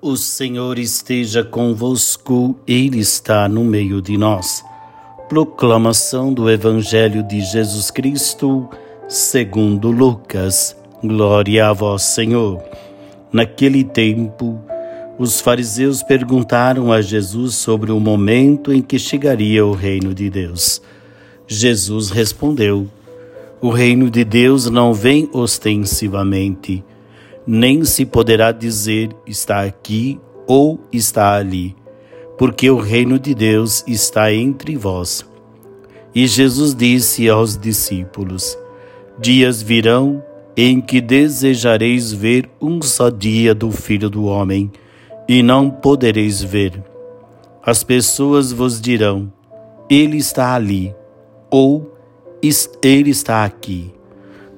O Senhor esteja convosco, Ele está no meio de nós. Proclamação do Evangelho de Jesus Cristo, segundo Lucas. Glória a vós, Senhor. Naquele tempo, os fariseus perguntaram a Jesus sobre o momento em que chegaria o reino de Deus. Jesus respondeu: O reino de Deus não vem ostensivamente nem se poderá dizer está aqui ou está ali, porque o reino de Deus está entre vós. E Jesus disse aos discípulos: Dias virão em que desejareis ver um só dia do Filho do Homem, e não podereis ver. As pessoas vos dirão: Ele está ali, ou Ele está aqui.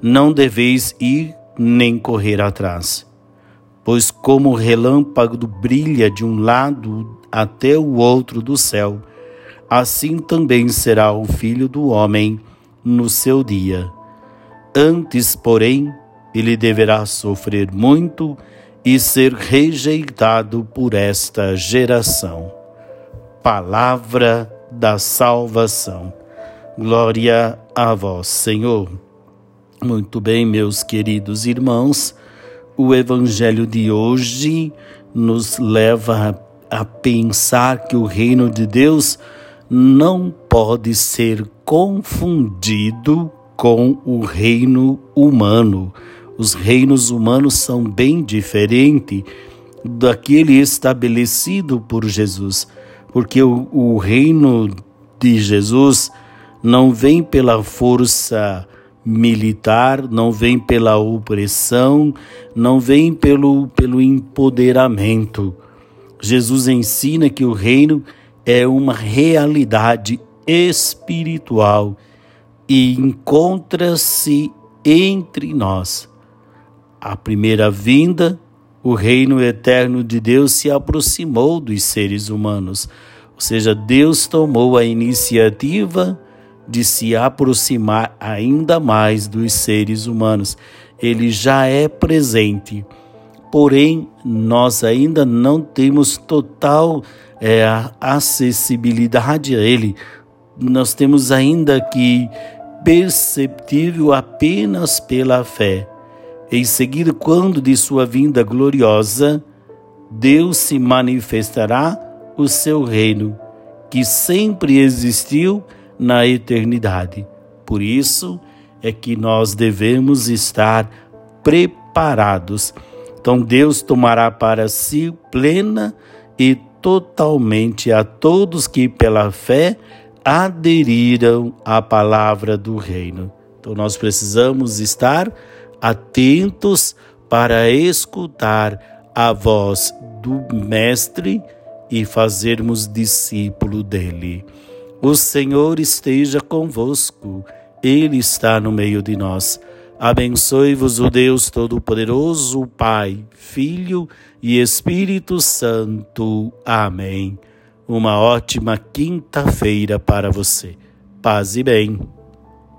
Não deveis ir nem correr atrás. Pois como o relâmpago brilha de um lado até o outro do céu, assim também será o filho do homem no seu dia. Antes, porém, ele deverá sofrer muito e ser rejeitado por esta geração. Palavra da salvação. Glória a vós, Senhor. Muito bem, meus queridos irmãos, o Evangelho de hoje nos leva a, pensar que o reino de Deus não pode ser confundido com o reino humano. Os reinos humanos são bem diferentes daquele estabelecido por Jesus, porque o, o reino de Jesus não vem pela força militar, não vem pela opressão, não vem pelo, pelo empoderamento. Jesus ensina que o reino é uma realidade espiritual e encontra-se entre nós. A primeira vinda, o reino eterno de Deus se aproximou dos seres humanos, ou seja, Deus tomou a iniciativa de se aproximar ainda mais dos seres humanos. Ele já é presente, porém nós ainda não temos total é, acessibilidade a Ele. Nós temos ainda que perceptível apenas pela fé. Em seguida, quando de sua vinda gloriosa, Deus se manifestará o seu reino, que sempre existiu na eternidade. Por isso é que nós devemos estar preparados. Então Deus tomará para si plena e totalmente a todos que pela fé aderiram à palavra do reino. Então nós precisamos estar atentos para escutar a voz do mestre e fazermos discípulo dele. O Senhor esteja convosco, Ele está no meio de nós. Abençoe-vos o Deus Todo-Poderoso, Pai, Filho e Espírito Santo. Amém. Uma ótima quinta-feira para você. Paz e bem.